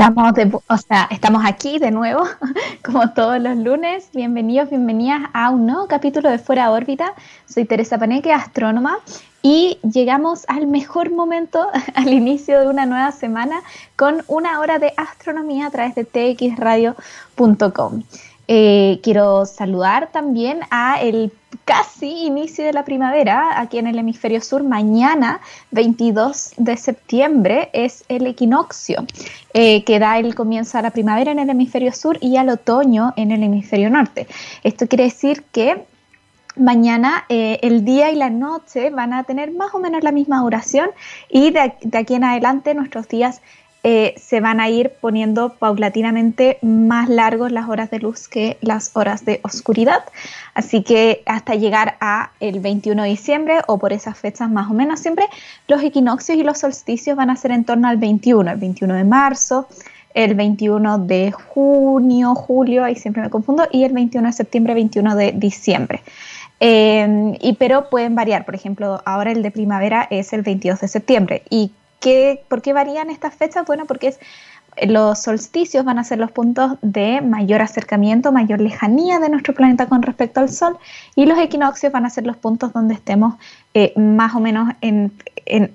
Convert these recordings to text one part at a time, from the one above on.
Estamos, o sea, estamos aquí de nuevo, como todos los lunes. Bienvenidos, bienvenidas a un nuevo capítulo de Fuera órbita. Soy Teresa Paneque, astrónoma, y llegamos al mejor momento, al inicio de una nueva semana, con una hora de astronomía a través de txradio.com. Eh, quiero saludar también a el casi inicio de la primavera aquí en el hemisferio sur. Mañana, 22 de septiembre, es el equinoccio eh, que da el comienzo a la primavera en el hemisferio sur y al otoño en el hemisferio norte. Esto quiere decir que mañana eh, el día y la noche van a tener más o menos la misma duración y de, de aquí en adelante nuestros días eh, se van a ir poniendo paulatinamente más largos las horas de luz que las horas de oscuridad. Así que hasta llegar a el 21 de diciembre o por esas fechas más o menos siempre, los equinoccios y los solsticios van a ser en torno al 21, el 21 de marzo, el 21 de junio, julio, ahí siempre me confundo, y el 21 de septiembre, 21 de diciembre. Eh, y pero pueden variar, por ejemplo, ahora el de primavera es el 22 de septiembre y ¿Por qué varían estas fechas? Bueno, porque los solsticios van a ser los puntos de mayor acercamiento, mayor lejanía de nuestro planeta con respecto al Sol y los equinoccios van a ser los puntos donde estemos eh, más o menos en,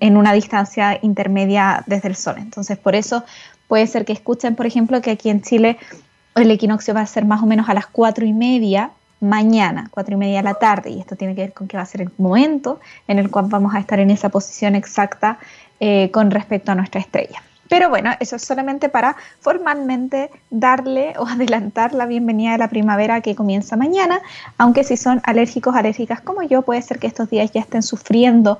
una distancia intermedia desde el Sol. Entonces, por eso puede ser que escuchen, por ejemplo, que aquí en Chile el equinoccio va a ser más o menos a las cuatro y media mañana, cuatro y media de la tarde, y esto tiene que ver con que va a ser el momento en el cual vamos a estar en esa posición exacta eh, con respecto a nuestra estrella. Pero bueno, eso es solamente para formalmente darle o adelantar la bienvenida de la primavera que comienza mañana, aunque si son alérgicos, alérgicas como yo, puede ser que estos días ya estén sufriendo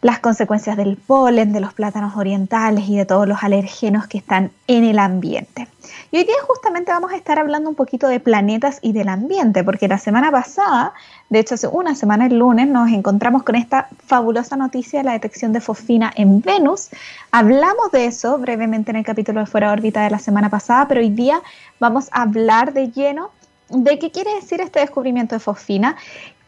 las consecuencias del polen, de los plátanos orientales y de todos los alérgenos que están en el ambiente. Y hoy día justamente vamos a estar hablando un poquito de planetas y del ambiente, porque la semana pasada, de hecho hace una semana el lunes, nos encontramos con esta fabulosa noticia de la detección de fosfina en Venus. Hablamos de eso brevemente en el capítulo de Fuera órbita de la semana pasada, pero hoy día vamos a hablar de lleno de qué quiere decir este descubrimiento de fosfina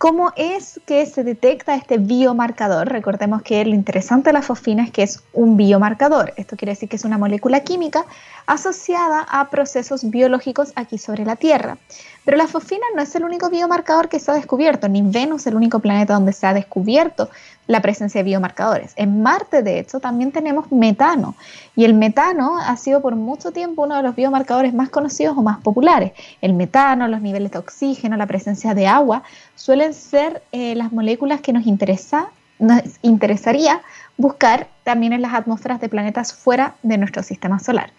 ¿Cómo es que se detecta este biomarcador? Recordemos que lo interesante de la fosfina es que es un biomarcador. Esto quiere decir que es una molécula química asociada a procesos biológicos aquí sobre la Tierra. Pero la fosfina no es el único biomarcador que se ha descubierto, ni Venus es el único planeta donde se ha descubierto la presencia de biomarcadores. En Marte, de hecho, también tenemos metano. Y el metano ha sido por mucho tiempo uno de los biomarcadores más conocidos o más populares. El metano, los niveles de oxígeno, la presencia de agua, suelen ser eh, las moléculas que nos, interesa, nos interesaría buscar también en las atmósferas de planetas fuera de nuestro sistema solar.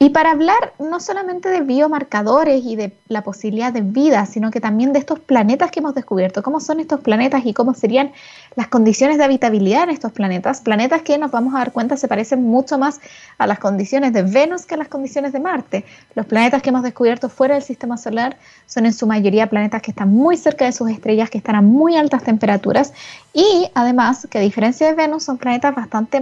Y para hablar no solamente de biomarcadores y de la posibilidad de vida, sino que también de estos planetas que hemos descubierto, cómo son estos planetas y cómo serían las condiciones de habitabilidad en estos planetas, planetas que nos vamos a dar cuenta se parecen mucho más a las condiciones de Venus que a las condiciones de Marte. Los planetas que hemos descubierto fuera del sistema solar son en su mayoría planetas que están muy cerca de sus estrellas, que están a muy altas temperaturas y además que a diferencia de Venus son planetas bastante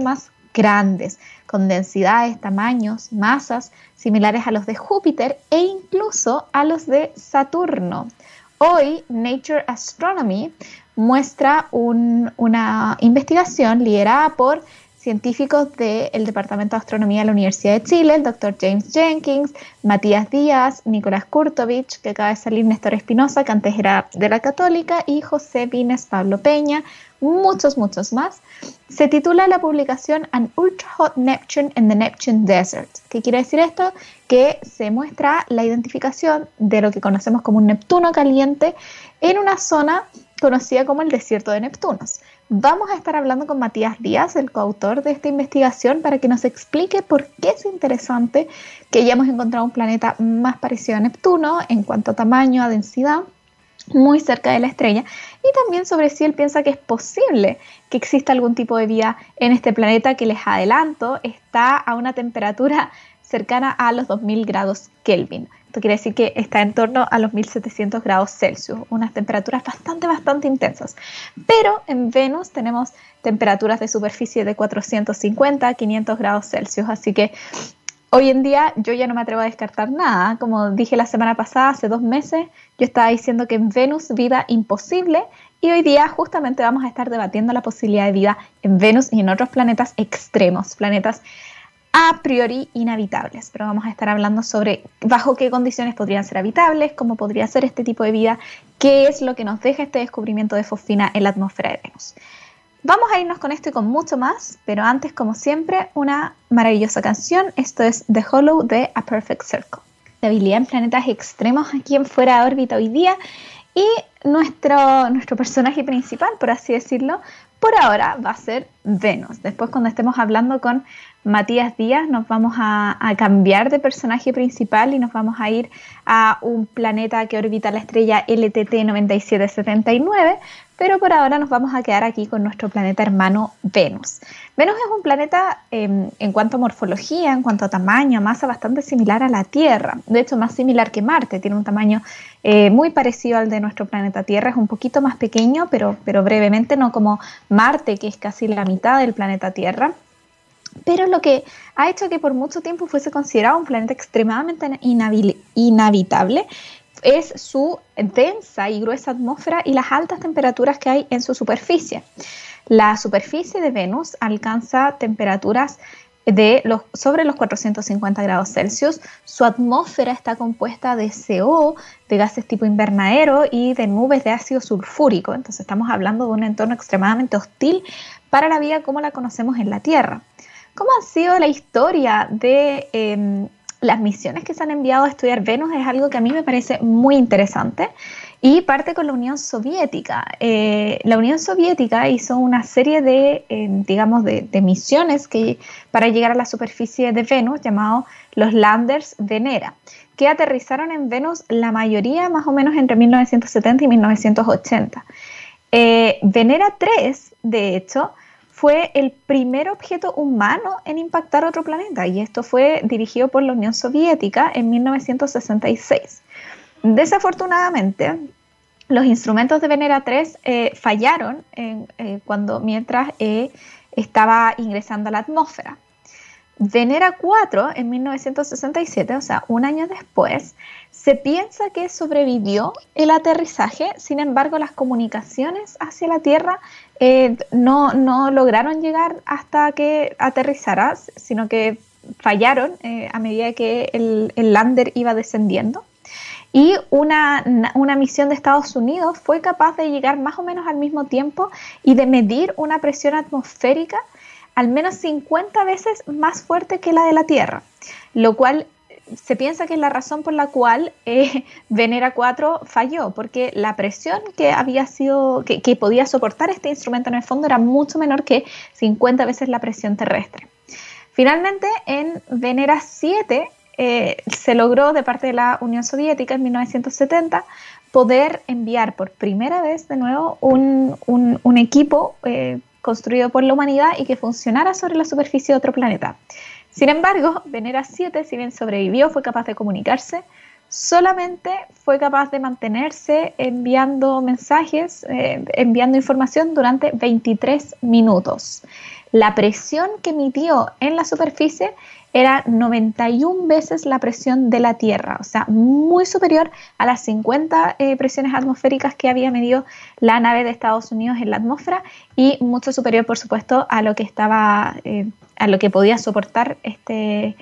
grandes con densidades, tamaños, masas similares a los de Júpiter e incluso a los de Saturno. Hoy Nature Astronomy muestra una investigación liderada por científicos del Departamento de Astronomía de la Universidad de Chile, el doctor James Jenkins, Matías Díaz, Nicolás Kurtovich, que acaba de salir Néstor Espinosa, que antes era de la Católica, y José Vines Pablo Peña, muchos, muchos más. Se titula la publicación An Ultra Hot Neptune in the Neptune Desert. ¿Qué quiere decir esto? Que se muestra la identificación de lo que conocemos como un Neptuno caliente en una zona conocida como el desierto de Neptunos. Vamos a estar hablando con Matías Díaz, el coautor de esta investigación, para que nos explique por qué es interesante que hayamos encontrado un planeta más parecido a Neptuno en cuanto a tamaño, a densidad, muy cerca de la estrella, y también sobre si él piensa que es posible que exista algún tipo de vida en este planeta que les adelanto está a una temperatura cercana a los 2000 grados Kelvin. Esto quiere decir que está en torno a los 1700 grados Celsius, unas temperaturas bastante, bastante intensas. Pero en Venus tenemos temperaturas de superficie de 450, 500 grados Celsius, así que hoy en día yo ya no me atrevo a descartar nada. Como dije la semana pasada, hace dos meses, yo estaba diciendo que en Venus vida imposible y hoy día justamente vamos a estar debatiendo la posibilidad de vida en Venus y en otros planetas extremos, planetas a priori inhabitables, pero vamos a estar hablando sobre bajo qué condiciones podrían ser habitables, cómo podría ser este tipo de vida, qué es lo que nos deja este descubrimiento de fosfina en la atmósfera de Venus. Vamos a irnos con esto y con mucho más, pero antes, como siempre, una maravillosa canción. Esto es The Hollow de A Perfect Circle. Estabilidad en planetas extremos aquí en fuera de órbita hoy día. Y nuestro, nuestro personaje principal, por así decirlo, por ahora va a ser Venus. Después, cuando estemos hablando con Matías Díaz, nos vamos a, cambiar de personaje principal y nos vamos a ir a un planeta que orbita la estrella LTT 9779, pero por ahora nos vamos a quedar aquí con nuestro planeta hermano Venus. Venus es un planeta em, en cuanto a morfología, en cuanto a tamaño, masa bastante similar a la Tierra, de hecho más similar que Marte, tiene un tamaño eh, muy parecido al de nuestro planeta Tierra, es un poquito más pequeño, pero, pero brevemente no como Marte, que es casi la mitad del planeta Tierra pero lo que ha hecho que por mucho tiempo fuese considerado un planeta extremadamente inhabitable es su densa y gruesa atmósfera y las altas temperaturas que hay en su superficie. La superficie de Venus alcanza temperaturas de los, sobre los 450 grados Celsius. Su atmósfera está compuesta de CO, de gases tipo invernadero y de nubes de ácido sulfúrico. Entonces estamos hablando de un entorno extremadamente hostil para la vida como la conocemos en la Tierra. ¿Cómo ha sido la historia de em, las misiones que se han enviado a estudiar Venus? Es algo que a mí me parece muy interesante y parte con la Unión Soviética. Eh, la Unión Soviética hizo una serie de, em, digamos, de, misiones que, para llegar a la superficie de Venus, llamados los Landers Venera, que aterrizaron en Venus la mayoría más o menos entre 1970 y 1980. Eh, Venera 3, de hecho, fue el primer objeto humano en impactar otro planeta y esto fue dirigido por la Unión Soviética en 1966. Desafortunadamente, los instrumentos de Venera 3 eh, fallaron eh, cuando, mientras eh, estaba ingresando a la atmósfera. Venera 4 en 1967, o sea, un año después, se piensa que sobrevivió el aterrizaje, sin embargo las comunicaciones hacia la Tierra eh, no, lograron llegar hasta que aterrizara, sino que fallaron eh, a medida que el, lander iba descendiendo. Y una, una, misión de Estados Unidos fue capaz de llegar más o menos al mismo tiempo y de medir una presión atmosférica al menos 50 veces más fuerte que la de la Tierra, lo cual se piensa que es la razón por la cual eh, Venera 4 falló, porque la presión que había sido, que, podía soportar este instrumento en el fondo era mucho menor que 50 veces la presión terrestre. Finalmente, en Venera 7 eh, se logró de parte de la Unión Soviética en 1970 poder enviar por primera vez de nuevo un, equipo eh, construido por la humanidad y que funcionara sobre la superficie de otro planeta. Sin embargo, Venera 7, si bien sobrevivió, fue capaz de comunicarse, solamente fue capaz de mantenerse enviando mensajes, eh, enviando información durante 23 minutos. La presión que emitió en la superficie era 91 veces la presión de la Tierra, o sea, muy superior a las 50 eh, presiones atmosféricas que había medido la nave de Estados Unidos en la atmósfera y mucho superior, por supuesto, a lo que estaba, eh, a lo que podía soportar este,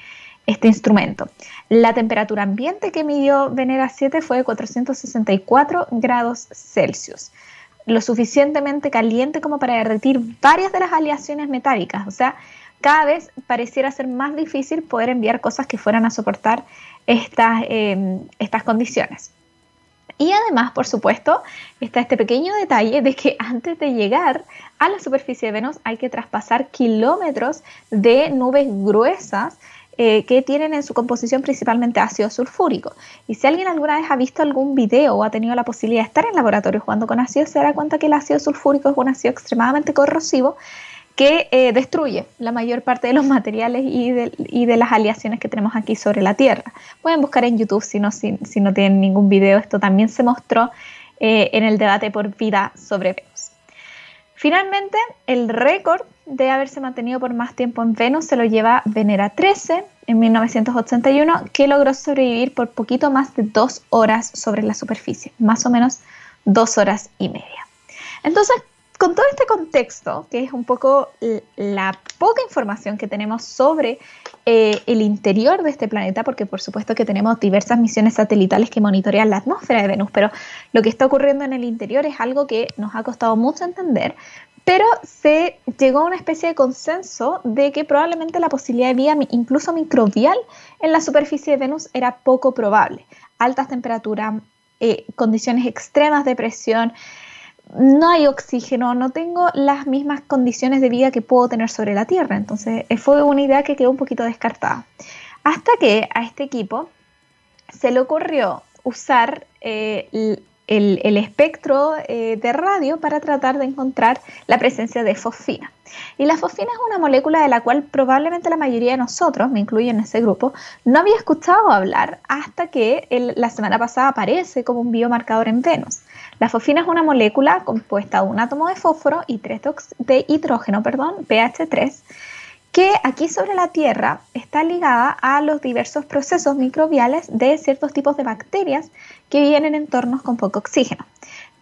este instrumento. La temperatura ambiente que midió Venera 7 fue de 464 grados Celsius lo suficientemente caliente como para derretir varias de las aleaciones metálicas. O sea, cada vez pareciera ser más difícil poder enviar cosas que fueran a soportar estas, em, estas condiciones. Y además, por supuesto, está este pequeño detalle de que antes de llegar a la superficie de Venus hay que traspasar kilómetros de nubes gruesas eh, que tienen en su composición principalmente ácido sulfúrico. Y si alguien alguna vez ha visto algún video o ha tenido la posibilidad de estar en laboratorio jugando con ácido, se dará cuenta que el ácido sulfúrico es un ácido extremadamente corrosivo que eh, destruye la mayor parte de los materiales y de, las aleaciones que tenemos aquí sobre la Tierra. Pueden buscar en YouTube si no, si, no tienen ningún video. Esto también se mostró eh, en el debate por vida sobre Venus. Finalmente, el récord de haberse mantenido por más tiempo en Venus se lo lleva Venera 13 en 1981, que logró sobrevivir por poquito más de dos horas sobre la superficie, más o menos dos horas y media. Entonces, con todo este contexto, que es un poco la poca información que tenemos sobre eh, el interior de este planeta, porque por supuesto que tenemos diversas misiones satelitales que monitorean la atmósfera de Venus, pero lo que está ocurriendo en el interior es algo que nos ha costado mucho entender, pero se llegó a una especie de consenso de que probablemente la posibilidad de vida, incluso microbial, en la superficie de Venus era poco probable. Altas temperaturas, eh, condiciones extremas de presión, no hay oxígeno, no tengo las mismas condiciones de vida que puedo tener sobre la Tierra. Entonces eh, fue una idea que quedó un poquito descartada. Hasta que a este equipo se le ocurrió usar eh, el, espectro eh, de radio para tratar de encontrar la presencia de fosfina. Y la fosfina es una molécula de la cual probablemente la mayoría de nosotros, me incluyo en ese grupo, no había escuchado hablar hasta que la semana pasada aparece como un biomarcador en Venus. La fosfina es una molécula compuesta de un átomo de fósforo y tres de hidrógeno, perdón, pH 3, que aquí sobre la Tierra está ligada a los diversos procesos microbiales de ciertos tipos de bacterias que viven en entornos con poco oxígeno.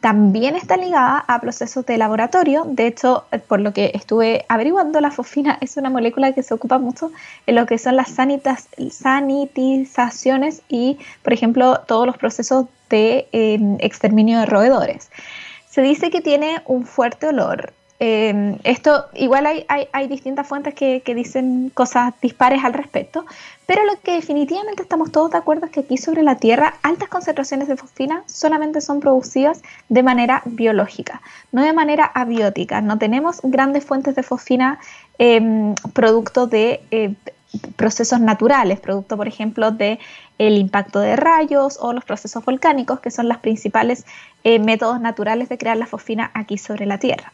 También está ligada a procesos de laboratorio. De hecho, por lo que estuve averiguando, la fosfina es una molécula que se ocupa mucho en lo que son las sanitizaciones y, por ejemplo, todos los procesos de em, exterminio de roedores. Se dice que tiene un fuerte olor, Em, esto, igual hay, hay, distintas fuentes que, dicen cosas dispares al respecto, pero lo que definitivamente estamos todos de acuerdo es que aquí sobre la Tierra altas concentraciones de fosfina solamente son producidas de manera biológica, no de manera abiótica. No tenemos grandes fuentes de fosfina em, producto de eh, procesos naturales, producto, por ejemplo, de el impacto de rayos o los procesos volcánicos, que son los principales eh, métodos naturales de crear la fosfina aquí sobre la Tierra.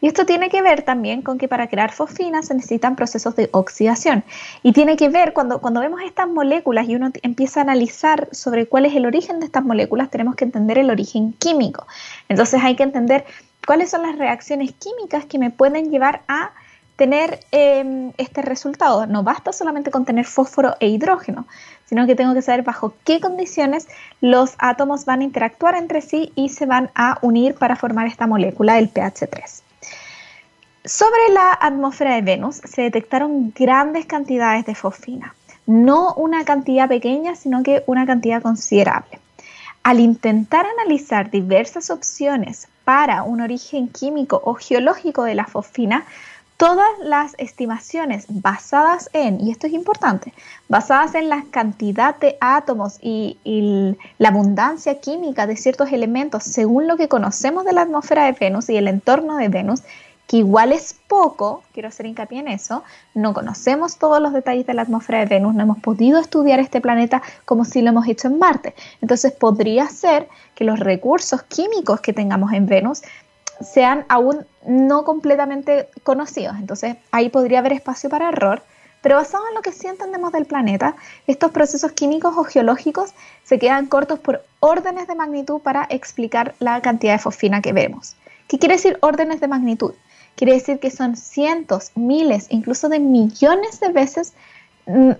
Y esto tiene que ver también con que para crear fosfina se necesitan procesos de oxidación. Y tiene que ver, cuando, cuando vemos estas moléculas y uno empieza a analizar sobre cuál es el origen de estas moléculas, tenemos que entender el origen químico. Entonces hay que entender cuáles son las reacciones químicas que me pueden llevar a tener em, este resultado. No basta solamente con tener fósforo e hidrógeno, sino que tengo que saber bajo qué condiciones los átomos van a interactuar entre sí y se van a unir para formar esta molécula, el pH 3. Sobre la atmósfera de Venus se detectaron grandes cantidades de fosfina, no una cantidad pequeña, sino que una cantidad considerable. Al intentar analizar diversas opciones para un origen químico o geológico de la fosfina, todas las estimaciones basadas en, y esto es importante, basadas en la cantidad de átomos y, la abundancia química de ciertos elementos según lo que conocemos de la atmósfera de Venus y el entorno de Venus, que igual es poco, quiero hacer hincapié en eso, no conocemos todos los detalles de la atmósfera de Venus, no hemos podido estudiar este planeta como si lo hemos hecho en Marte. Entonces podría ser que los recursos químicos que tengamos en Venus sean aún no completamente conocidos. Entonces ahí podría haber espacio para error. Pero basado en lo que sí entendemos del planeta, estos procesos químicos o geológicos se quedan cortos por órdenes de magnitud para explicar la cantidad de fosfina que vemos. ¿Qué quiere decir órdenes de magnitud? Quiere decir que son cientos, miles, incluso de millones de veces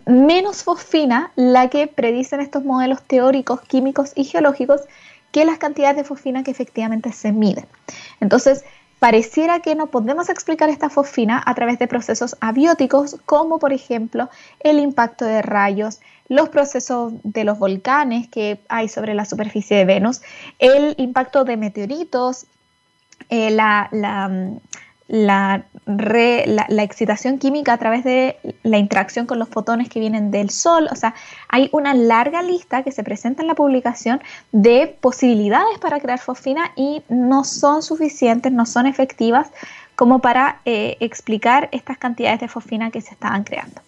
menos fosfina la que predicen estos modelos teóricos, químicos y geológicos que las cantidades de fosfina que efectivamente se miden. Entonces, pareciera que no podemos explicar esta fosfina a través de procesos abióticos, como por ejemplo el impacto de rayos, los procesos de los volcanes que hay sobre la superficie de Venus, el impacto de meteoritos, eh, la, la, la, excitación química a través de la interacción con los fotones que vienen del Sol. O sea, hay una larga lista que se presenta en la publicación de posibilidades para crear fosfina y no son suficientes, no son efectivas como para eh, explicar estas cantidades de fosfina que se estaban creando.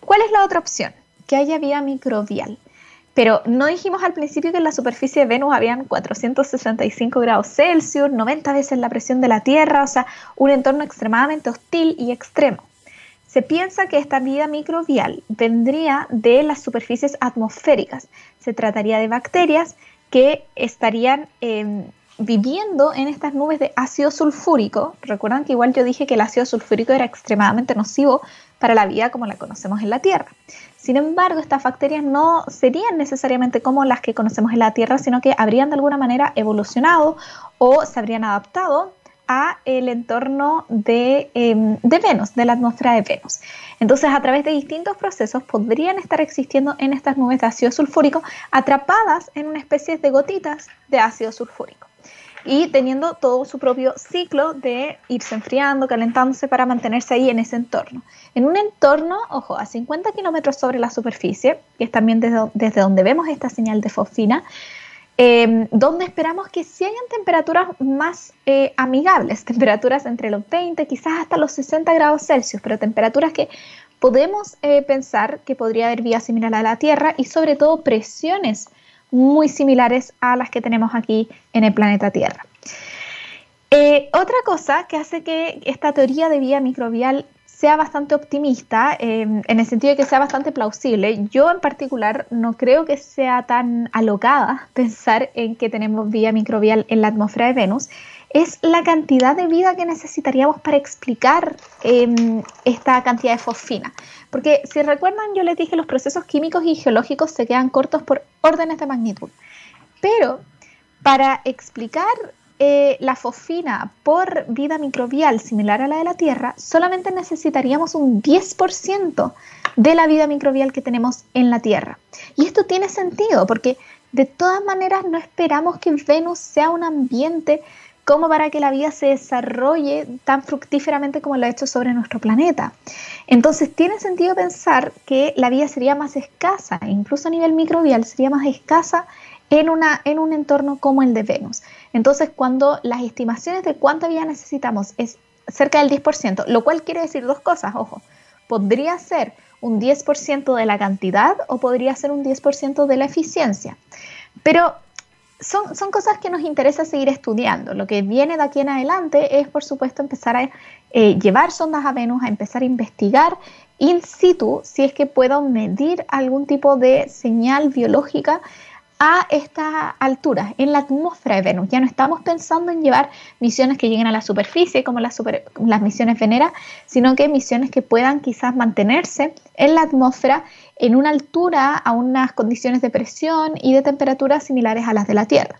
¿Cuál es la otra opción? Que haya vida microbial. Pero no dijimos al principio que en la superficie de Venus habían 465 grados Celsius, 90 veces la presión de la Tierra, o sea, un entorno extremadamente hostil y extremo. Se piensa que esta vida microbial vendría de las superficies atmosféricas. Se trataría de bacterias que estarían em, viviendo en estas nubes de ácido sulfúrico. Recuerdan que igual yo dije que el ácido sulfúrico era extremadamente nocivo para la vida como la conocemos en la Tierra. Sin embargo, estas bacterias no serían necesariamente como las que conocemos en la Tierra, sino que habrían de alguna manera evolucionado o se habrían adaptado a el entorno de, em, de Venus, de la atmósfera de Venus. Entonces, a través de distintos procesos podrían estar existiendo en estas nubes de ácido sulfúrico atrapadas en una especie de gotitas de ácido sulfúrico y teniendo todo su propio ciclo de irse enfriando, calentándose para mantenerse ahí en ese entorno. En un entorno, ojo, a 50 kilómetros sobre la superficie, que es también desde, donde vemos esta señal de fosfina, em, donde esperamos que si hayan temperaturas más eh, amigables, temperaturas entre los 20, quizás hasta los 60 grados Celsius, pero temperaturas que podemos eh, pensar que podría haber vía similar a la Tierra y sobre todo presiones muy similares a las que tenemos aquí en el planeta Tierra. Eh, otra cosa que hace que esta teoría de vía microbial sea bastante optimista, em, en el sentido de que sea bastante plausible. Yo en particular no creo que sea tan alocada pensar en que tenemos vía microbial en la atmósfera de Venus, es la cantidad de vida que necesitaríamos para explicar em, esta cantidad de fosfina. Porque si recuerdan, yo les dije los procesos químicos y geológicos se quedan cortos por órdenes de magnitud. Pero para explicar eh, la fosfina por vida microbial similar a la de la Tierra, solamente necesitaríamos un 10% de la vida microbial que tenemos en la Tierra. Y esto tiene sentido porque de todas maneras no esperamos que Venus sea un ambiente como para que la vida se desarrolle tan fructíferamente como lo ha hecho sobre nuestro planeta. Entonces tiene sentido pensar que la vida sería más escasa, incluso a nivel microbial, sería más escasa en, una, en un entorno como el de Venus. Entonces cuando las estimaciones de cuánta vida necesitamos es cerca del 10%, lo cual quiere decir dos cosas, ojo, podría ser un 10% de la cantidad o podría ser un 10% de la eficiencia. Pero son, cosas que nos interesa seguir estudiando. Lo que viene de aquí en adelante es, por supuesto, empezar a eh, llevar sondas a Venus, a empezar a investigar in situ si es que puedo medir algún tipo de señal biológica a esta altura, en la atmósfera de Venus. Ya no estamos pensando en llevar misiones que lleguen a la superficie, como las, misiones Venera, sino que misiones que puedan quizás mantenerse en la atmósfera en una altura a unas condiciones de presión y de temperatura similares a las de la Tierra.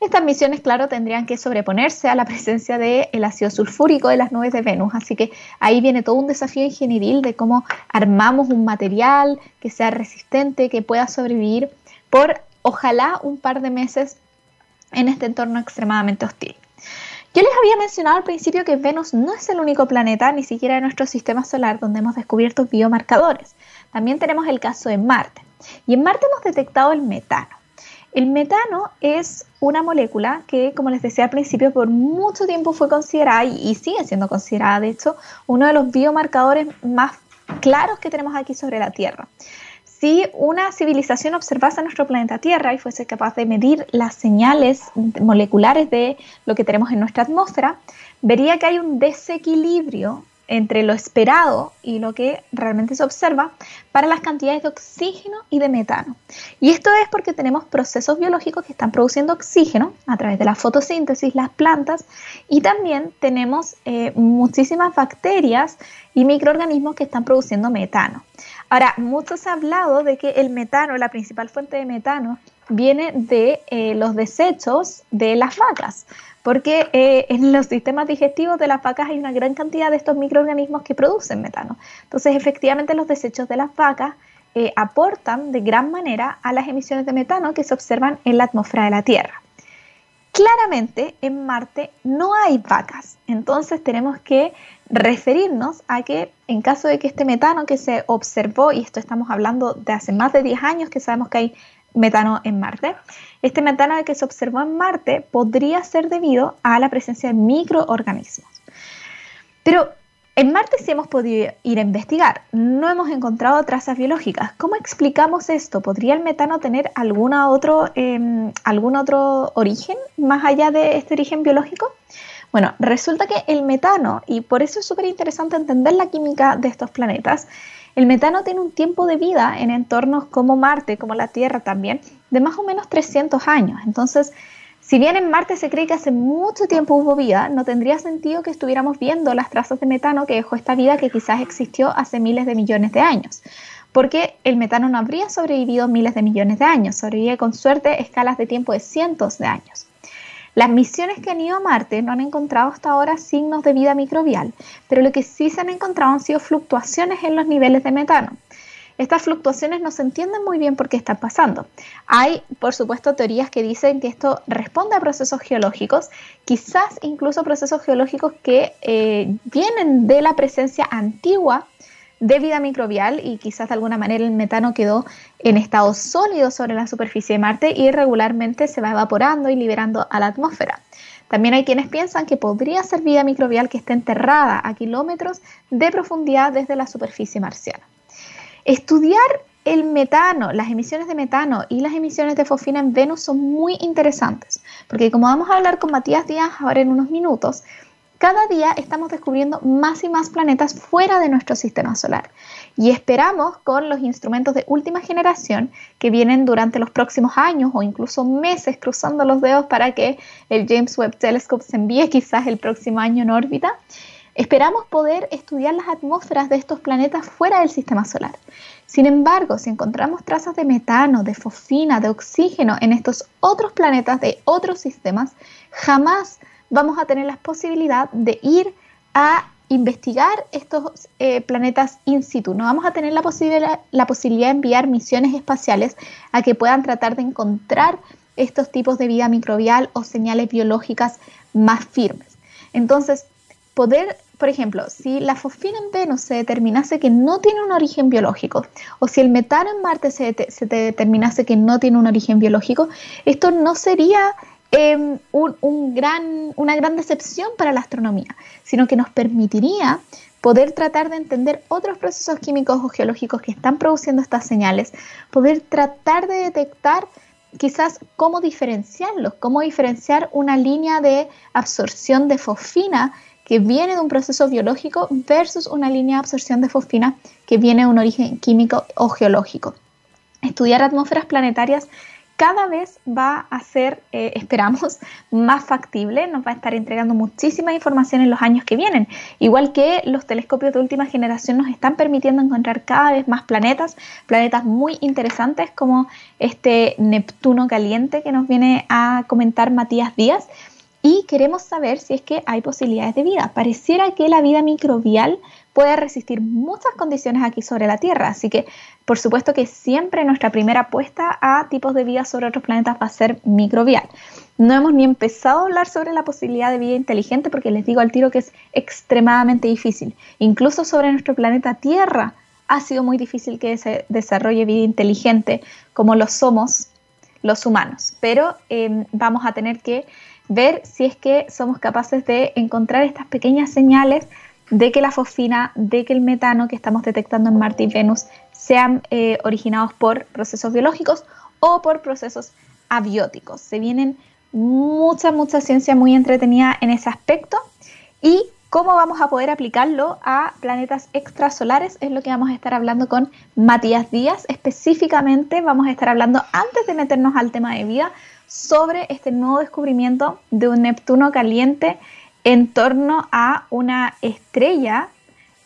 Estas misiones, claro, tendrían que sobreponerse a la presencia del ácido sulfúrico de las nubes de Venus, así que ahí viene todo un desafío ingenieril de cómo armamos un material que sea resistente, que pueda sobrevivir por ojalá un par de meses en este entorno extremadamente hostil. Yo les había mencionado al principio que Venus no es el único planeta, ni siquiera de nuestro sistema solar, donde hemos descubierto biomarcadores. También tenemos el caso de Marte. Y en Marte hemos detectado el metano. El metano es una molécula que, como les decía al principio, por mucho tiempo fue considerada y, sigue siendo considerada, de hecho, uno de los biomarcadores más claros que tenemos aquí sobre la Tierra si una civilización observase nuestro planeta Tierra y fuese capaz de medir las señales moleculares de lo que tenemos en nuestra atmósfera, vería que hay un desequilibrio entre lo esperado y lo que realmente se observa para las cantidades de oxígeno y de metano. Y esto es porque tenemos procesos biológicos que están produciendo oxígeno a través de la fotosíntesis, las plantas, y también tenemos eh, muchísimas bacterias y microorganismos que están produciendo metano. Ahora, mucho se ha hablado de que el metano, la principal fuente de metano, viene de eh, los desechos de las vacas, porque eh, en los sistemas digestivos de las vacas hay una gran cantidad de estos microorganismos que producen metano. Entonces, efectivamente, los desechos de las vacas eh, aportan de gran manera a las emisiones de metano que se observan en la atmósfera de la Tierra. Claramente en Marte no hay vacas, entonces tenemos que referirnos a que en caso de que este metano que se observó, y esto estamos hablando de hace más de 10 años que sabemos que hay metano en Marte, este metano que se observó en Marte podría ser debido a la presencia de microorganismos. Pero en Marte sí hemos podido ir a investigar, no hemos encontrado trazas biológicas. ¿Cómo explicamos esto? ¿Podría el metano tener alguna otro, em, algún otro origen más allá de este origen biológico? Bueno, resulta que el metano, y por eso es súper interesante entender la química de estos planetas, el metano tiene un tiempo de vida en entornos como Marte, como la Tierra también, de más o menos 300 años. Entonces, si bien en Marte se cree que hace mucho tiempo hubo vida, no tendría sentido que estuviéramos viendo las trazas de metano que dejó esta vida que quizás existió hace miles de millones de años. Porque el metano no habría sobrevivido miles de millones de años, sobrevive con suerte escalas de tiempo de cientos de años. Las misiones que han ido a Marte no han encontrado hasta ahora signos de vida microbial, pero lo que sí se han encontrado han sido fluctuaciones en los niveles de metano. Estas fluctuaciones no se entienden muy bien por qué están pasando. Hay, por supuesto, teorías que dicen que esto responde a procesos geológicos, quizás incluso procesos geológicos que eh, vienen de la presencia antigua de vida microbial y quizás de alguna manera el metano quedó en estado sólido sobre la superficie de Marte y regularmente se va evaporando y liberando a la atmósfera. También hay quienes piensan que podría ser vida microbial que esté enterrada a kilómetros de profundidad desde la superficie marciana. Estudiar el metano, las emisiones de metano y las emisiones de fosfina en Venus son muy interesantes, porque como vamos a hablar con Matías Díaz ahora en unos minutos, cada día estamos descubriendo más y más planetas fuera de nuestro sistema solar y esperamos con los instrumentos de última generación que vienen durante los próximos años o incluso meses cruzando los dedos para que el James Webb Telescope se envíe quizás el próximo año en órbita, Esperamos poder estudiar las atmósferas de estos planetas fuera del sistema solar. Sin embargo, si encontramos trazas de metano, de fosfina, de oxígeno en estos otros planetas de otros sistemas, jamás vamos a tener la posibilidad de ir a investigar estos eh, planetas in situ. No vamos a tener la, la posibilidad de enviar misiones espaciales a que puedan tratar de encontrar estos tipos de vida microbial o señales biológicas más firmes. Entonces, poder por ejemplo, si la fosfina en Venus se determinase que no tiene un origen biológico, o si el metano en Marte se, determinase que no tiene un origen biológico, esto no sería em, una gran decepción para la astronomía, sino que nos permitiría poder tratar de entender otros procesos químicos o geológicos que están produciendo estas señales, poder tratar de detectar quizás cómo diferenciarlos, cómo diferenciar una línea de absorción de fosfina que viene de un proceso biológico versus una línea de absorción de fosfina que viene de un origen químico o geológico. Estudiar atmósferas planetarias cada vez va a ser, eh, esperamos, más factible, nos va a estar entregando muchísima información en los años que vienen, igual que los telescopios de última generación nos están permitiendo encontrar cada vez más planetas, planetas muy interesantes como este Neptuno caliente que nos viene a comentar Matías Díaz y queremos saber si es que hay posibilidades de vida. Pareciera que la vida microbial puede resistir muchas condiciones aquí sobre la Tierra, así que por supuesto que siempre nuestra primera apuesta a tipos de vida sobre otros planetas va a ser microbial. No hemos ni empezado a hablar sobre la posibilidad de vida inteligente porque les digo al tiro que es extremadamente difícil. Incluso sobre nuestro planeta Tierra ha sido muy difícil que se desarrolle vida inteligente como lo somos los humanos, pero eh, vamos a tener que ver si es que somos capaces de encontrar estas pequeñas señales de que la fosfina, de que el metano que estamos detectando en Marte y Venus sean eh, originados por procesos biológicos o por procesos abióticos. Se vienen mucha, mucha ciencia muy entretenida en ese aspecto y cómo vamos a poder aplicarlo a planetas extrasolares es lo que vamos a estar hablando con Matías Díaz. Específicamente vamos a estar hablando, antes de meternos al tema de vida, sobre este nuevo descubrimiento de un Neptuno caliente en torno a una estrella.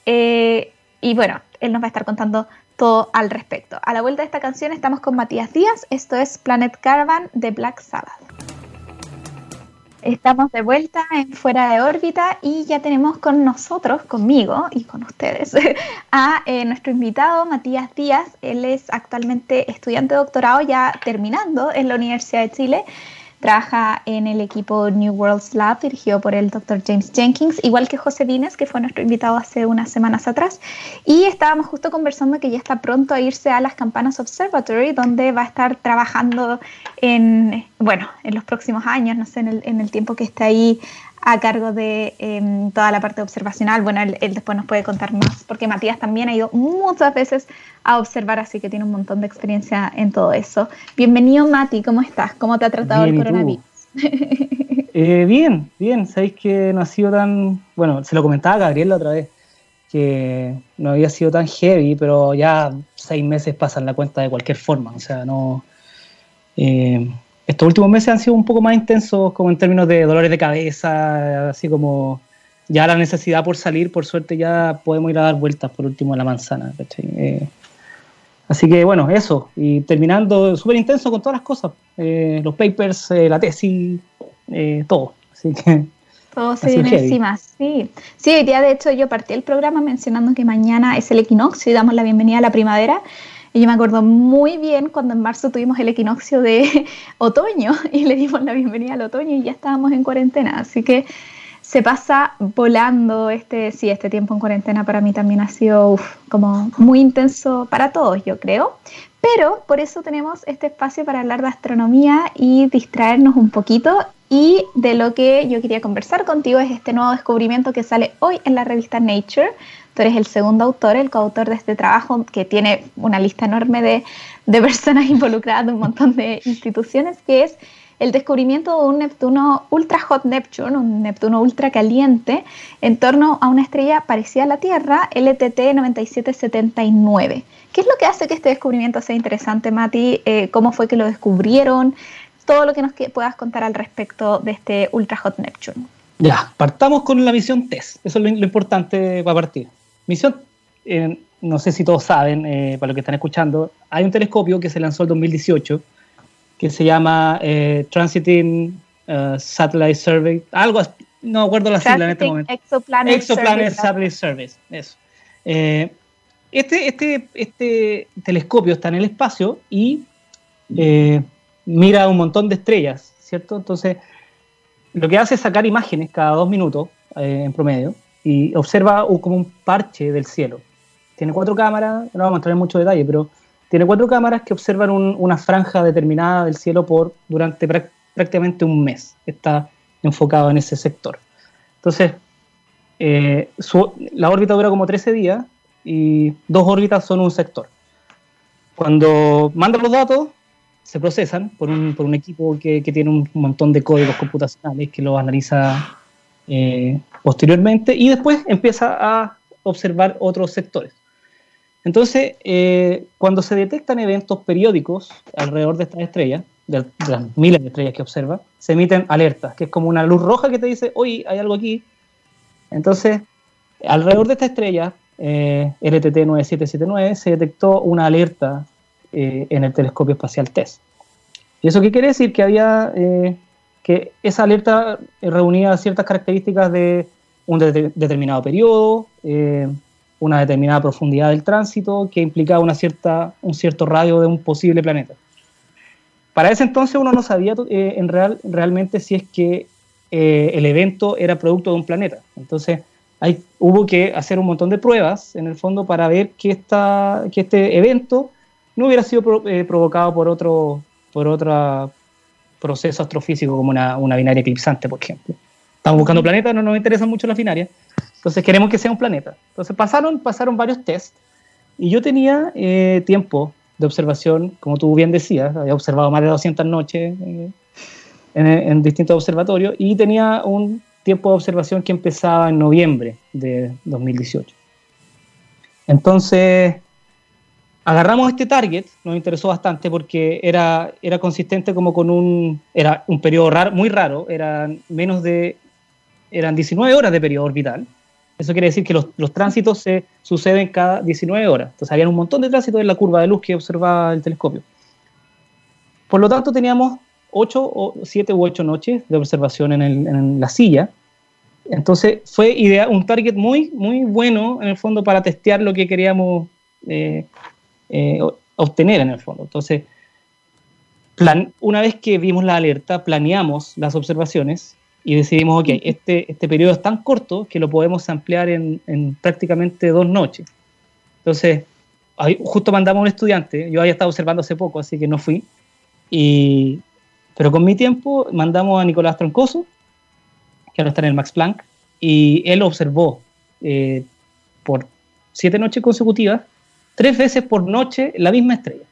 Eh, y bueno, él nos va a estar contando todo al respecto. A la vuelta de esta canción estamos con Matías Díaz. Esto es Planet Caravan de Black Sabbath. Estamos de vuelta en Fuera de órbita y ya tenemos con nosotros, conmigo y con ustedes, a eh, nuestro invitado Matías Díaz. Él es actualmente estudiante de doctorado ya terminando en la Universidad de Chile Trabaja en el equipo New Worlds Lab dirigido por el Dr. James Jenkins, igual que José Dines, que fue nuestro invitado hace unas semanas atrás. Y estábamos justo conversando que ya está pronto a irse a las Campanas Observatory, donde va a estar trabajando en, bueno, en los próximos años, no sé, en el, en el tiempo que está ahí a cargo de em, toda la parte observacional. Bueno, él, después nos puede contar más, porque Matías también ha ido muchas veces a observar, así que tiene un montón de experiencia en todo eso. Bienvenido, Mati, ¿cómo estás? ¿Cómo te ha tratado el coronavirus? Eh, bien, bien, sabéis que no ha sido tan, bueno, se lo comentaba a Gabriel la otra vez, que no había sido tan heavy, pero ya seis meses pasan la cuenta de cualquier forma, o sea, no... Eh, estos últimos meses han sido un poco más intensos como en términos de dolores de cabeza, así como ya la necesidad por salir, por suerte ya podemos ir a dar vueltas por último a la manzana. Eh, así que bueno, eso, y terminando súper intenso con todas las cosas, eh, los papers, eh, la tesis, eh, todo. Así que. Todo se viene encima, sí. Sí, hoy día de hecho yo partí el programa mencionando que mañana es el equinoccio y damos la bienvenida a la primavera. Y yo me acuerdo muy bien cuando en marzo tuvimos el equinoccio de otoño y le dimos la bienvenida al otoño y ya estábamos en cuarentena. Así que se pasa volando este, sí, este tiempo en cuarentena para mí también ha sido como muy intenso para todos, yo creo. Pero por eso tenemos este espacio para hablar de astronomía y distraernos un poquito. Y de lo que yo quería conversar contigo es este nuevo descubrimiento que sale hoy en la revista Nature. Tú eres el segundo autor, el coautor de este trabajo que tiene una lista enorme de, de personas involucradas de un montón de instituciones, que es el descubrimiento de un Neptuno ultra hot Neptune, un Neptuno ultra caliente, en torno a una estrella parecida a la Tierra, LTT 9779. ¿Qué es lo que hace que este descubrimiento sea interesante, Mati? Eh, ¿Cómo fue que lo descubrieron? Todo lo que nos puedas contar al respecto de este ultra hot Neptune. Ya, partamos con la misión TESS. Eso es lo, importante para partir. Misión, eh, no sé si todos saben, eh, para los que están escuchando, hay un telescopio que se lanzó en 2018 que se llama eh, Transiting uh, Satellite Survey, algo, no acuerdo la sigla en este momento. Exoplanet, Exoplanet Satellite Service, eso. Eh, este, este, este telescopio está en el espacio y eh, mira un montón de estrellas, ¿cierto? Entonces, lo que hace es sacar imágenes cada dos minutos en promedio y observa como un parche del cielo. Tiene cuatro cámaras, no vamos a entrar en mucho detalle, pero tiene cuatro cámaras que observan una franja determinada del cielo por durante prácticamente un mes. Está enfocado en ese sector. Entonces, eh, la órbita dura como 13 días y dos órbitas son un sector. Cuando manda los datos, se procesan por un, equipo que, tiene un montón de códigos computacionales que los analiza eh, posteriormente y después empieza a observar otros sectores. Entonces, eh, cuando se detectan eventos periódicos alrededor de estas estrellas, de, las miles de estrellas que observa, se emiten alertas, que es como una luz roja que te dice, oye, hay algo aquí. Entonces, alrededor de esta estrella, eh, LTT 9779, se detectó una alerta eh, en el telescopio espacial TESS. ¿Y eso qué quiere decir? Que había que esa alerta reunía ciertas características de un determinado periodo, una determinada profundidad del tránsito que implicaba una cierta, un cierto radio de un posible planeta. Para ese entonces uno no sabía eh, en real, realmente si es que eh, el evento era producto de un planeta. Entonces hay, hubo que hacer un montón de pruebas en el fondo para ver que, esta, que este evento no hubiera sido eh, provocado por otro, por otro proceso astrofísico como una, una binaria eclipsante, por ejemplo. Estamos buscando planetas, no nos interesan mucho las binarias, entonces queremos que sea un planeta. Entonces pasaron, pasaron varios tests y yo tenía eh, tiempo de observación, como tú bien decías, había observado más de 200 noches eh, en, distintos observatorios y tenía un tiempo de observación que empezaba en noviembre de 2018. Entonces, agarramos este target, nos interesó bastante porque era, era consistente como con un, era un periodo raro, muy raro, eran menos de, eran 19 horas de periodo orbital, eso quiere decir que los, tránsitos se suceden cada 19 horas. Entonces había un montón de tránsitos en la curva de luz que observaba el telescopio. Por lo tanto, teníamos 8 o 7 u 8 noches de observación en, la silla. Entonces fue idea, un target muy, muy bueno en el fondo para testear lo que queríamos eh, eh, obtener en el fondo. Entonces, plan, una vez que vimos la alerta, planeamos las observaciones y decidimos, ok, este, este periodo es tan corto que lo podemos ampliar en, en prácticamente dos noches. Entonces, justo mandamos a un estudiante, yo había estado observando hace poco, así que no fui, y, pero con mi tiempo mandamos a Nicolás Troncoso, que ahora está en el Max Planck, y él observó eh, por siete noches consecutivas, tres veces por noche la misma estrella.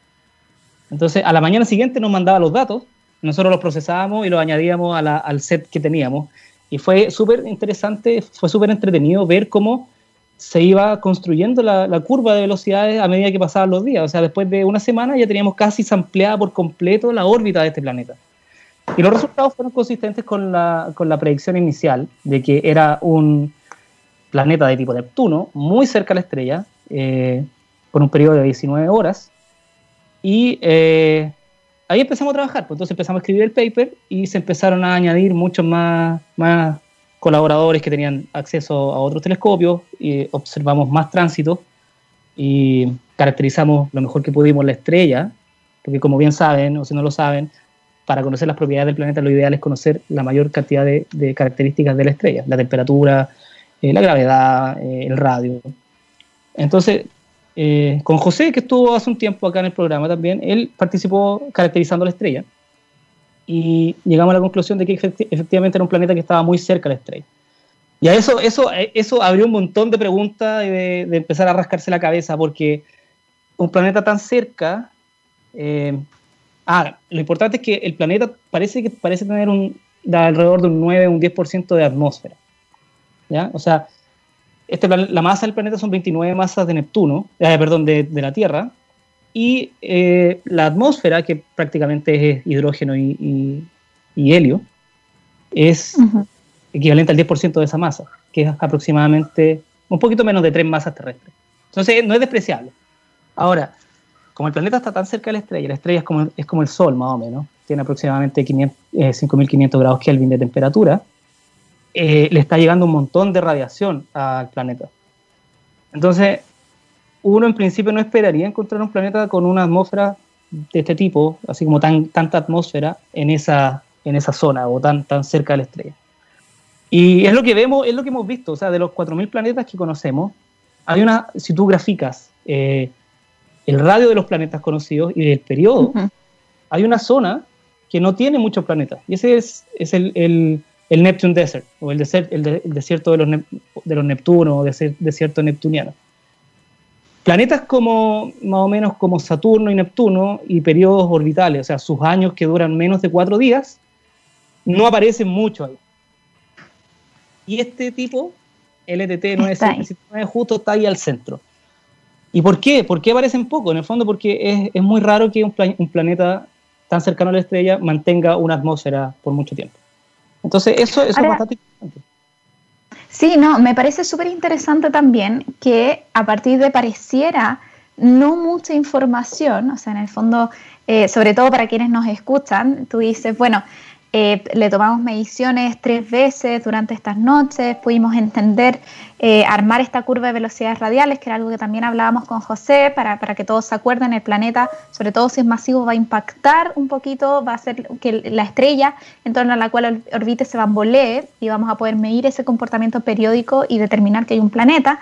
Entonces, a la mañana siguiente nos mandaba los datos nosotros los procesábamos y los añadíamos al set que teníamos. Y fue súper interesante, fue súper entretenido ver cómo se iba construyendo la, curva de velocidades a medida que pasaban los días. O sea, después de una semana ya teníamos casi sampleada por completo la órbita de este planeta. Y los resultados fueron consistentes con la, con la predicción inicial de que era un planeta de tipo Neptuno, muy cerca a la estrella, eh, con un periodo de 19 horas, y eh, ahí empezamos a trabajar, pues entonces empezamos a escribir el paper y se empezaron a añadir muchos más, más colaboradores que tenían acceso a otros telescopios y observamos más tránsito y caracterizamos lo mejor que pudimos la estrella, porque como bien saben, o si no lo saben, para conocer las propiedades del planeta lo ideal es conocer la mayor cantidad de, características de la estrella, la temperatura, eh, la gravedad, eh, el radio. Entonces, eh, con José, que estuvo hace un tiempo acá en el programa también, él participó caracterizando la estrella y llegamos a la conclusión de que efectivamente era un planeta que estaba muy cerca de la estrella. Y a eso, eso, eso abrió un montón de preguntas y de, empezar a rascarse la cabeza, porque un planeta tan cerca. Eh, ah, lo importante es que el planeta parece que parece tener un, alrededor de un 9, un 10% de atmósfera. ¿ya? O sea, este, la masa del planeta son 29 masas de Neptuno, eh, perdón, de, la Tierra, y eh, la atmósfera, que prácticamente es hidrógeno y, helio, es equivalente al 10% de esa masa, que es aproximadamente un poquito menos de tres masas terrestres. Entonces no es despreciable. Ahora, como el planeta está tan cerca de la estrella, la estrella es como, es como el Sol más o menos, tiene aproximadamente 5.500 eh, grados Kelvin de temperatura, le está llegando un montón de radiación al planeta. Entonces, uno en principio no esperaría encontrar un planeta con una atmósfera de este tipo, así como tan, tanta atmósfera en esa, en esa zona o tan, tan cerca de la estrella. Y es lo que vemos, es lo que hemos visto, o sea, de los 4.000 planetas que conocemos, hay una, si tú graficas eh, el radio de los planetas conocidos y del periodo, hay una zona que no tiene muchos planetas, y ese es, es el, el, el, Neptune Desert, o el, desert, el, desierto de los, de los Neptunos, o desierto neptuniano. Planetas como más o menos como Saturno y Neptuno y periodos orbitales, o sea, sus años que duran menos de cuatro días, no aparecen mucho ahí. Y este tipo, LTT 979, justo está ahí al centro. ¿Y por qué? ¿Por qué aparecen poco? En el fondo porque es, es muy raro que un, un, planeta tan cercano a la estrella mantenga una atmósfera por mucho tiempo. Entonces, eso, eso es bastante importante. Sí, no, me parece súper interesante también que a partir de pareciera no mucha información, o sea, en el fondo, eh, sobre todo para quienes nos escuchan, tú dices, bueno, eh, le tomamos mediciones tres veces durante estas noches, pudimos entender, eh, armar esta curva de velocidades radiales, que era algo que también hablábamos con José, para, para, que todos se acuerden, el planeta, sobre todo si es masivo, va a impactar un poquito, va a hacer que la estrella en torno a la cual orbite se bambolee y vamos a poder medir ese comportamiento periódico y determinar que hay un planeta.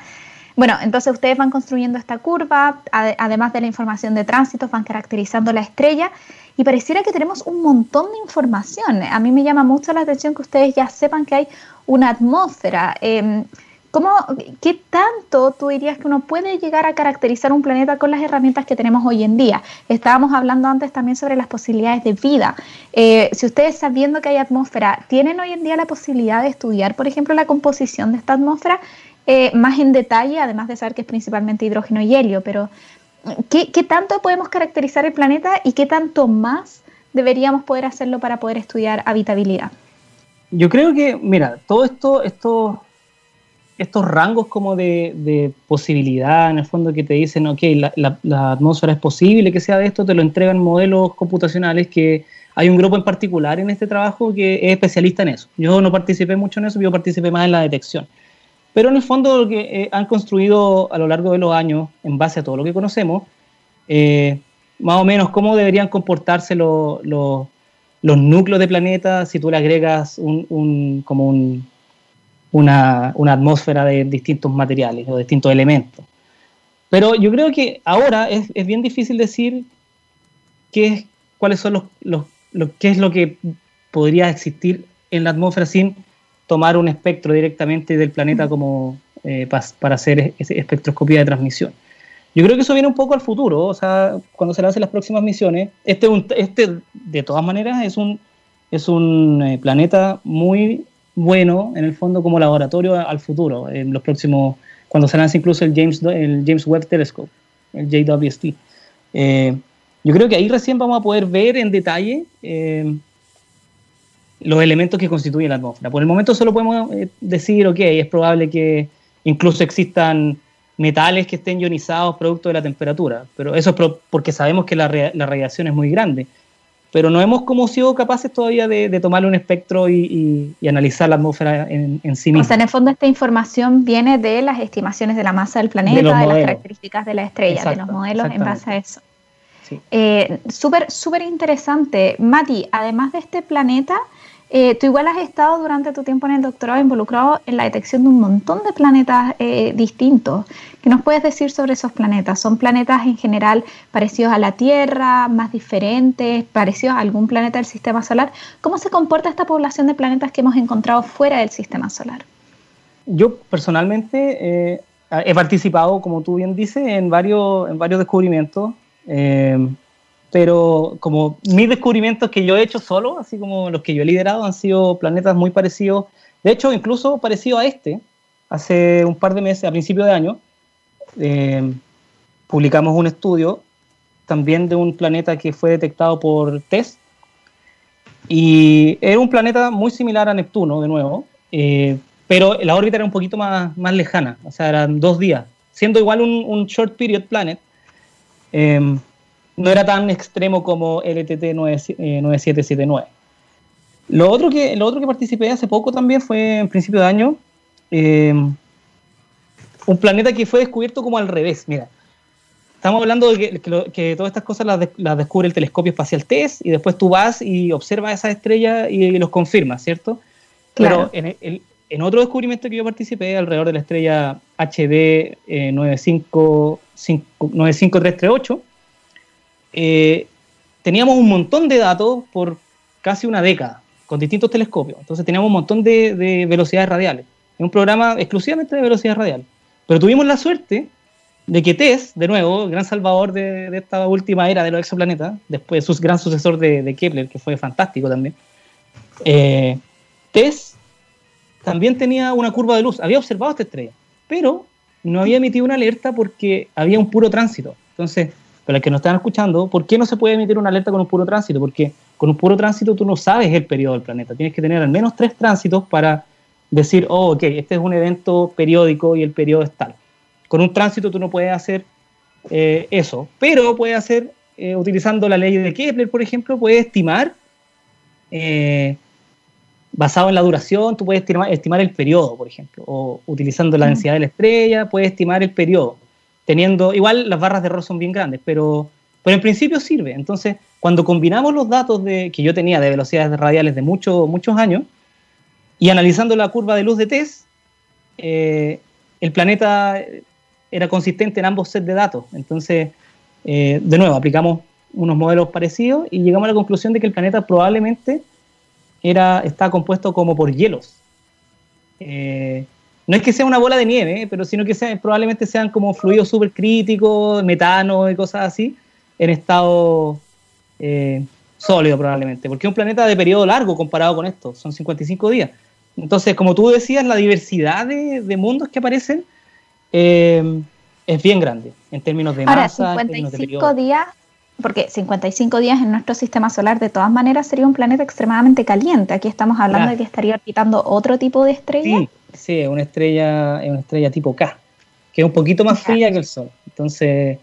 Bueno, entonces ustedes van construyendo esta curva, además de la información de tránsito, van caracterizando la estrella y pareciera que tenemos un montón de información. A mí me llama mucho la atención que ustedes ya sepan que hay una atmósfera. Em, ¿Cómo, ¿Qué tanto tú dirías que uno puede llegar a caracterizar un planeta con las herramientas que tenemos hoy en día? Estábamos hablando antes también sobre las posibilidades de vida. Eh, si ustedes sabiendo que hay atmósfera, ¿tienen hoy en día la posibilidad de estudiar, por ejemplo, la composición de esta atmósfera eh, más en detalle, además de saber que es principalmente hidrógeno y helio? Pero ¿qué, ¿qué tanto podemos caracterizar el planeta y qué tanto más deberíamos poder hacerlo para poder estudiar habitabilidad? Yo creo que, mira, todo esto, esto estos rangos como de, posibilidad, en el fondo que te dicen, ok, la, atmósfera es posible que sea de esto, te lo entregan modelos computacionales que hay un grupo en particular en este trabajo que es especialista en eso. Yo no participé mucho en eso, yo participé más en la detección. Pero en el fondo lo que eh, han construido a lo largo de los años, en base a todo lo que conocemos, eh, más o menos cómo deberían comportarse los núcleos de planetas si tú le agregas un como un, una, atmósfera de distintos materiales o distintos elementos. Pero yo creo que ahora es, bien difícil decir qué es, cuáles son los, los, qué es lo que podría existir en la atmósfera sin tomar un espectro directamente del planeta como eh, para hacer espectroscopía de transmisión. Yo creo que eso viene un poco al futuro, o sea, cuando se hacen las próximas misiones. Este, este de todas maneras, es un, es un eh, planeta muy bueno, en el fondo, como laboratorio al futuro, en los próximos, cuando se lance incluso el James, el James Webb Telescope, el JWST. Eh, yo creo que ahí recién vamos a poder ver en detalle eh, los elementos que constituyen la atmósfera. Por el momento solo podemos eh, decir, ok, es probable que incluso existan metales que estén ionizados producto de la temperatura, pero eso es porque sabemos que la, la radiación es muy grande pero no hemos como sido capaces todavía de, de tomarle un espectro y, analizar la atmósfera en, sí misma. O sea, en el fondo esta información viene de las estimaciones de la masa del planeta, de, las características de la estrella, de los modelos en base a eso. Eh, súper, súper interesante. Mati, además de este planeta, eh, tú igual has estado durante tu tiempo en el doctorado involucrado en la detección de un montón de planetas eh, distintos. ¿Qué nos puedes decir sobre esos planetas? ¿Son planetas en general parecidos a la Tierra, más diferentes, parecidos a algún planeta del sistema solar? ¿Cómo se comporta esta población de planetas que hemos encontrado fuera del sistema solar? Yo personalmente eh, he participado, como tú bien dices, en varios, en varios descubrimientos pero como mis descubrimientos que yo he hecho solo, así como los que yo he liderado, han sido planetas muy parecidos, de hecho incluso parecido a este, hace un par de meses, a principio de año, eh, publicamos un estudio también de un planeta que fue detectado por TESS, y era un planeta muy similar a Neptuno, de nuevo, eh, pero la órbita era un poquito más, más lejana, o sea, eran dos días, siendo igual un, un short period planet. Eh, no era tan extremo como LTT 9779. Lo otro, que, lo otro que participé hace poco también fue en principio de año, em, un planeta que fue descubierto como al revés. Mira, estamos hablando de que, todas estas cosas las, descubre el telescopio espacial TESS y después tú vas y observas esas estrellas y, los confirmas, ¿cierto? Claro. Pero en, en, otro descubrimiento que yo participé, alrededor de la estrella HD 95338, eh, teníamos un montón de datos por casi una década, con distintos telescopios. Entonces teníamos un montón de, velocidades radiales. Es un programa exclusivamente de velocidad radial. Pero tuvimos la suerte de que TESS, de nuevo, gran salvador de, esta última era de los exoplanetas, después su gran sucesor de, Kepler, que fue fantástico también, eh, TESS también tenía una curva de luz, había observado esta estrella, pero no había emitido una alerta porque había un puro tránsito. Entonces, para los que nos están escuchando, ¿por qué no se puede emitir una alerta con un puro tránsito? Porque con un puro tránsito tú no sabes el periodo del planeta. Tienes que tener al menos tres tránsitos para decir, oh, ok, este es un evento periódico y el periodo es tal. Con un tránsito tú no puedes hacer eh, eso, pero puedes hacer, eh, utilizando la ley de Kepler, por ejemplo, puedes estimar, eh, basado en la duración, tú puedes estimar, estimar, el periodo, por ejemplo, o utilizando la densidad de la estrella, puedes estimar el periodo teniendo, igual las barras de error son bien grandes, pero, pero en principio sirve. Entonces, cuando combinamos los datos de, que yo tenía de velocidades radiales de muchos muchos años y analizando la curva de luz de TESS, eh, el planeta era consistente en ambos sets de datos. Entonces, eh, de nuevo, aplicamos unos modelos parecidos y llegamos a la conclusión de que el planeta probablemente era, está compuesto como por hielos. Eh, no es que sea una bola de nieve, pero sino que probablemente sean como fluidos supercríticos, metano y cosas así, en estado sólido probablemente, porque es un planeta de periodo largo comparado con esto, son 55 días. Entonces, como tú decías, la diversidad de, mundos que aparecen eh, es bien grande en términos de masa. 55 días, porque 55 días en nuestro sistema solar de todas maneras sería un planeta extremadamente caliente. Aquí estamos hablando de que estaría orbitando otro tipo de estrella. Sí, Sí, es una estrella, es una estrella tipo K, que es un poquito más fría que el Sol. Entonces,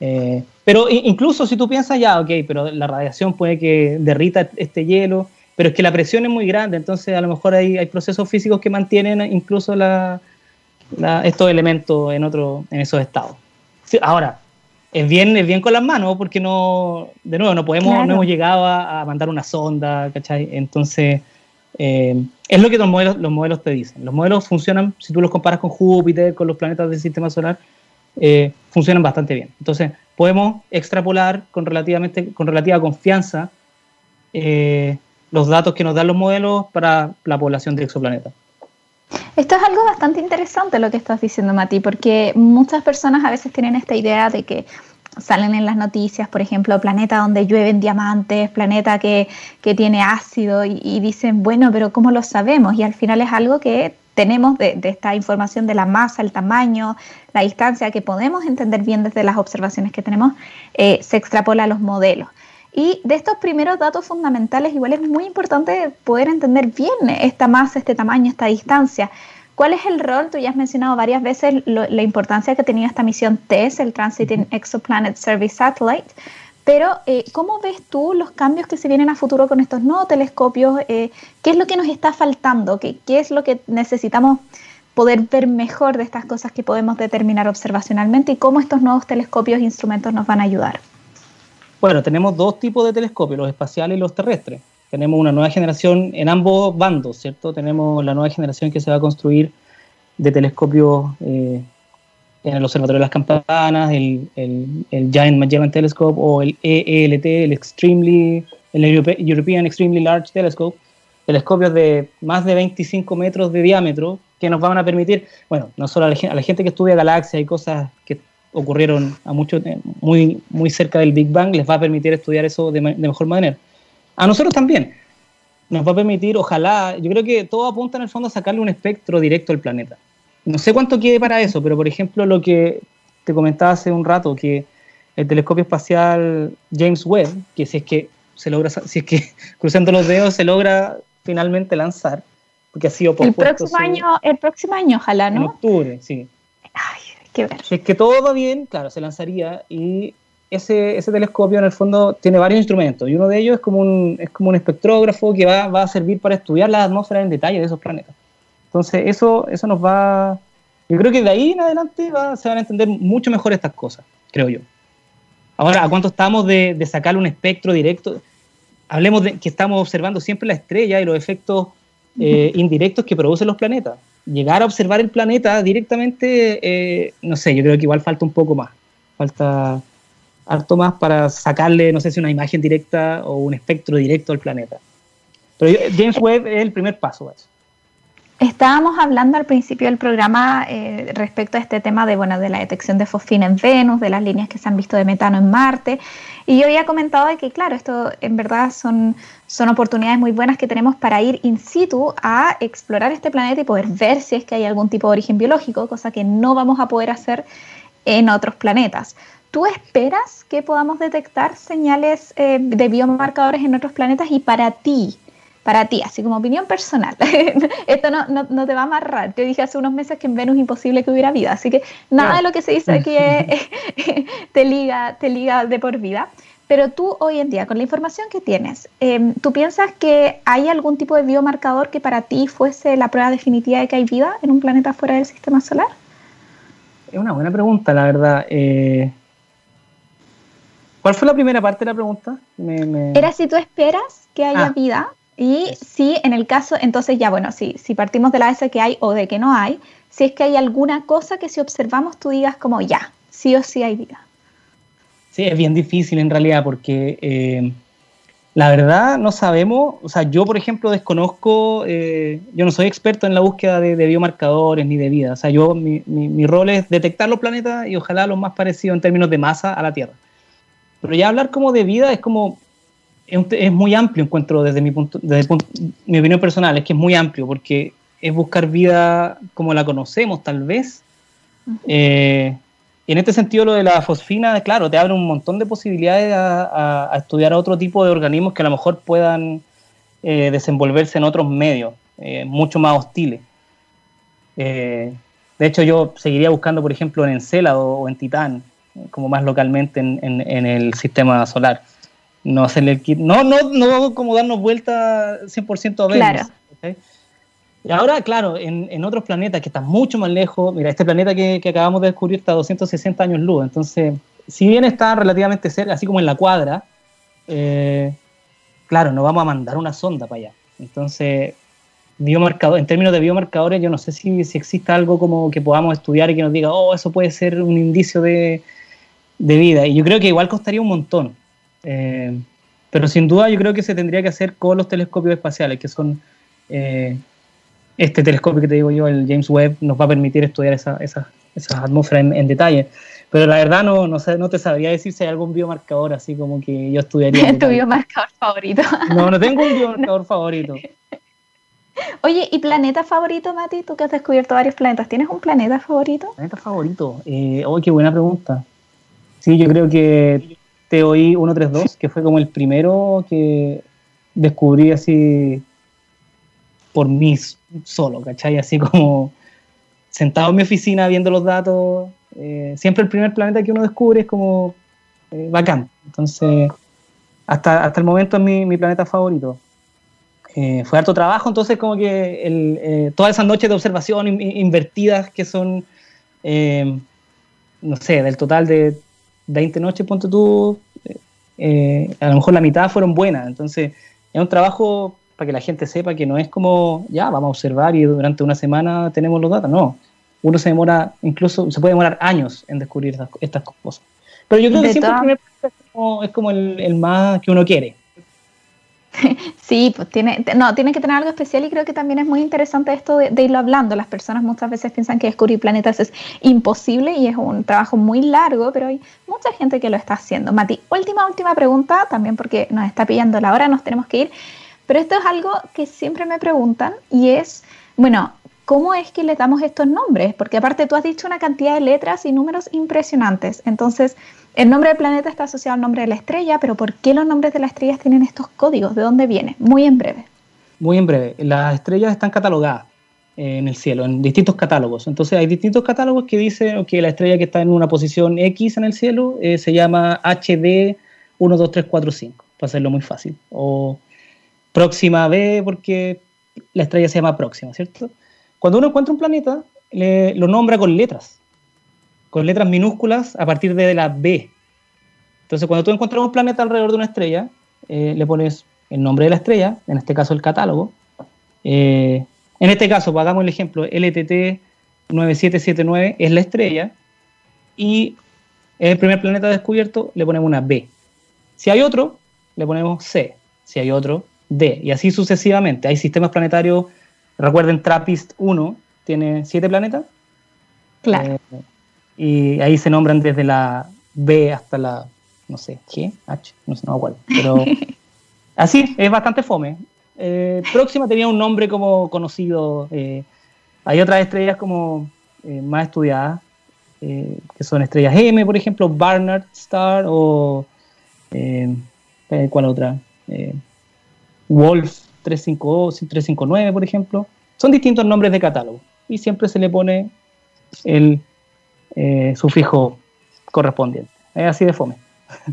eh, pero incluso si tú piensas ya, ok, pero la radiación puede que derrita este hielo, pero es que la presión es muy grande, entonces a lo mejor hay, hay procesos físicos que mantienen incluso la, estos elementos en, otro, en esos estados. ahora, es bien, es bien con las manos porque no, de nuevo, no podemos, no hemos llegado a, a, mandar una sonda, ¿cachai? Entonces, eh, es lo que los modelos, los modelos te dicen. Los modelos funcionan, si tú los comparas con Júpiter, con los planetas del sistema solar, eh, funcionan bastante bien. Entonces, podemos extrapolar con, relativamente, con relativa confianza eh, los datos que nos dan los modelos para la población de exoplanetas. Esto es algo bastante interesante lo que estás diciendo, Mati, porque muchas personas a veces tienen esta idea de que salen en las noticias, por ejemplo, planeta donde llueven diamantes, planeta que, tiene ácido y, dicen, bueno, pero ¿cómo lo sabemos? Y al final es algo que tenemos de, esta información de la masa, el tamaño, la distancia, que podemos entender bien desde las observaciones que tenemos, eh, se extrapola a los modelos. Y de estos primeros datos fundamentales, igual es muy importante poder entender bien esta masa, este tamaño, esta distancia, ¿Cuál es el rol? Tú ya has mencionado varias veces la importancia que tenía esta misión TESS, el Transiting Exoplanet Service Satellite, Pero, eh, ¿cómo ves tú los cambios que se vienen a futuro con estos nuevos telescopios? Eh, ¿Qué es lo que nos está faltando? ¿Qué, ¿Qué, es lo que necesitamos poder ver mejor de estas cosas que podemos determinar observacionalmente y cómo estos nuevos telescopios e instrumentos nos van a ayudar? Bueno, tenemos dos tipos de telescopios, los espaciales y los terrestres. Tenemos una nueva generación en ambos bandos, ¿cierto? Tenemos la nueva generación que se va a construir de telescopios eh, en el Observatorio de las Campanas, el, el, Giant Magellan Telescope o el EELT, el Extremely, el European Extremely Large Telescope, telescopios de más de 25 metros de diámetro que nos van a permitir, bueno, no solo a la, a la gente que estudia galaxias y cosas que ocurrieron a mucho, eh, muy, muy cerca del Big Bang, les va a permitir estudiar eso de, mejor manera. A nosotros también. Nos va a permitir, ojalá, yo creo que todo apunta en el fondo a sacarle un espectro directo al planeta. No sé cuánto quede para eso, pero por ejemplo lo que te comentaba hace un rato, que el telescopio espacial James Webb, que si es que se logra, si es que cruzando los dedos se logra finalmente lanzar, porque ha sido el próximo año, el próximo año, ojalá, ¿no? En octubre, sí. Ay, que Si es que todo va bien, claro, se lanzaría y ese, ese, telescopio en el fondo tiene varios instrumentos y uno de ellos es como un, es como un espectrógrafo que va, va a servir para estudiar la atmósfera en detalle de esos planetas. Entonces eso, eso nos va... Yo creo que de ahí en adelante se van a entender mucho mejor estas cosas, creo yo. Ahora, ¿a cuánto estamos de, de sacar un espectro directo? Hablemos de que estamos observando siempre la estrella y los efectos eh, indirectos que producen los planetas llegar a observar el planeta directamente, eh, no sé, yo creo que igual falta un poco más. Falta harto más para sacarle, no sé si una imagen directa o un espectro directo al planeta. Pero James Webb es el primer paso eso. Estábamos hablando al principio del programa eh, respecto a este tema de, de la detección de fosfina en Venus, de las líneas que se han visto de metano en Marte. Y yo había comentado que, claro, esto en verdad son, son oportunidades muy buenas que tenemos para ir in situ a explorar este planeta y poder ver si es que hay algún tipo de origen biológico, cosa que no vamos a poder hacer en otros planetas. ¿Tú esperas que podamos detectar señales eh, de biomarcadores en otros planetas? Y para ti, para ti, así como opinión personal. Esto no, no, te va a amarrar. Yo dije hace unos meses que en Venus es imposible que hubiera vida, así que nada de lo que se dice aquí te, liga, te liga de por vida. Pero tú hoy en día, con la información que tienes, em, ¿tú piensas que hay algún tipo de biomarcador que para ti fuese la prueba definitiva de que hay vida en un planeta fuera del sistema solar? Es una buena pregunta, la verdad. Eh, ¿Cuál fue la primera parte de la pregunta? Era si tú esperas que haya ah. vida y si en el caso, entonces ya, bueno, si, si partimos de la base que hay o de que no hay, si es que hay alguna cosa que si observamos tú digas como ya, sí o sí hay vida. Sí, es bien difícil en realidad porque eh, la verdad no sabemos, o sea, yo por ejemplo desconozco, eh, yo no soy experto en la búsqueda de, biomarcadores ni de vida, o sea, yo mi, mi, mi, rol es detectar los planetas y ojalá los más parecidos en términos de masa a la Tierra. Pero ya hablar como de vida es como es, muy amplio, encuentro desde mi punto, desde mi opinión personal, es que es muy amplio porque es buscar vida como la conocemos, tal vez. Eh, y en este sentido, lo de la fosfina, claro, te abre un montón de posibilidades a, estudiar otro tipo de organismos que a lo mejor puedan eh, desenvolverse en otros medios, eh, mucho más hostiles. de hecho, yo seguiría buscando, por ejemplo, en Encélado o en Titán, como más localmente en, en el sistema solar no hacerle el kit, no, no, no como darnos vuelta 100% a Venus. Claro. Y ahora, claro, en, en, otros planetas que están mucho más lejos, mira, este planeta que, que, acabamos de descubrir está a 260 años luz, entonces, si bien está relativamente cerca, así como en la cuadra, eh, claro, no vamos a mandar una sonda para allá. Entonces, biomarcador, en términos de biomarcadores, yo no sé si, si existe algo como que podamos estudiar y que nos diga, oh, eso puede ser un indicio de, de vida. Y yo creo que igual costaría un montón. Eh, pero sin duda yo creo que se tendría que hacer con los telescopios espaciales, que son eh, este telescopio que te digo yo, el James Webb, nos va a permitir estudiar esa, esa, esa atmósfera en, detalle. Pero la verdad no, no, sé, no te sabría decir si hay algún biomarcador así como que yo estudiaría. ¿Tu biomarcador favorito? No, no tengo un biomarcador favorito. Oye, ¿y planeta favorito, Mati? Tú que has descubierto varios planetas, ¿tienes un planeta favorito? ¿Planeta favorito? Eh, oh, qué buena pregunta. Sí, yo creo que TOI 132, que fue como el primero que descubrí así por mí solo, ¿cachai? Así como sentado en mi oficina viendo los datos. Eh, siempre el primer planeta que uno descubre es como eh, bacán. Entonces, hasta, hasta el momento es mi, mi planeta favorito. Eh, fue harto trabajo, entonces como que todas esas noches de observación invertidas que son, no sé, del total de 20 noches, ponte tú, a lo mejor la mitad fueron buenas, entonces es un trabajo para que la gente sepa que no es como, ya, vamos a observar y durante una semana tenemos los datos, no, uno se demora, incluso se puede demorar años en descubrir estas, cosas. Pero yo creo que siempre el primer es como, es como el, el más que uno quiere. Sí, pues tiene, no, tiene que tener algo especial y creo que también es muy interesante esto de, irlo hablando. Las personas muchas veces piensan que descubrir planetas es imposible y es un trabajo muy largo, pero hay mucha gente que lo está haciendo. Mati, última, última pregunta, también porque nos está pillando la hora, nos tenemos que ir, pero esto es algo que siempre me preguntan y es, bueno, ¿cómo es que le damos estos nombres? Porque aparte tú has dicho una cantidad de letras y números impresionantes, entonces... El nombre del planeta está asociado al nombre de la estrella, pero ¿por qué los nombres de las estrellas tienen estos códigos? ¿De dónde viene? Muy en breve. Muy en breve. Las estrellas están catalogadas en el cielo, en distintos catálogos. Entonces hay distintos catálogos que dicen que la estrella que está en una posición X en el cielo eh, se llama HD 12345, para hacerlo muy fácil. O próxima B porque la estrella se llama próxima, ¿cierto? Cuando uno encuentra un planeta, lo nombra con letras con letras minúsculas a partir de la B. Entonces, cuando tú encuentras un planeta alrededor de una estrella, eh, le pones el nombre de la estrella, en este caso el catálogo. Eh, en este caso, pues, hagamos el ejemplo, LTT 9779 es la estrella y es el primer planeta descubierto, le ponemos una B. Si hay otro, le ponemos C. Si hay otro, D. Y así sucesivamente. Hay sistemas planetarios, recuerden, TRAPPIST 1 tiene siete planetas. Claro. Eh, y ahí se nombran desde la B hasta la, no sé, G, H, no sé, no acuerdo. Pero así, es bastante fome. Eh, Próxima tenía un nombre como conocido. Eh, hay otras estrellas como eh, más estudiadas, que son estrellas M, por ejemplo, Barnard Star o. ¿Cuál otra? Wolf 359, por ejemplo. Son distintos nombres de catálogo y siempre se le pone el eh, sufijo correspondiente. Es así de fome.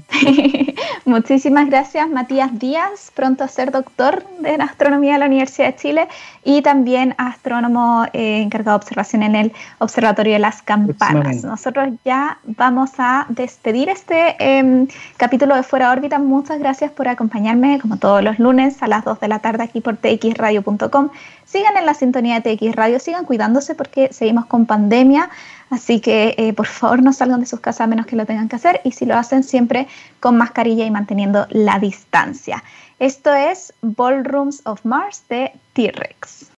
Muchísimas gracias, Matías Díaz, pronto a ser doctor de astronomía de la Universidad de Chile y también astrónomo eh, encargado de observación en el Observatorio de las Campanas. Nosotros ya vamos a despedir este em, capítulo de Fuera órbita. Muchas gracias por acompañarme, como todos los lunes a las 2 de la tarde aquí por txradio.com. Sigan en la sintonía de TX Radio, sigan cuidándose porque seguimos con pandemia. Así que eh, por favor no salgan de sus casas a menos que lo tengan que hacer y si lo hacen siempre con mascarilla y manteniendo la distancia. Esto es Ballrooms of Mars de T-Rex.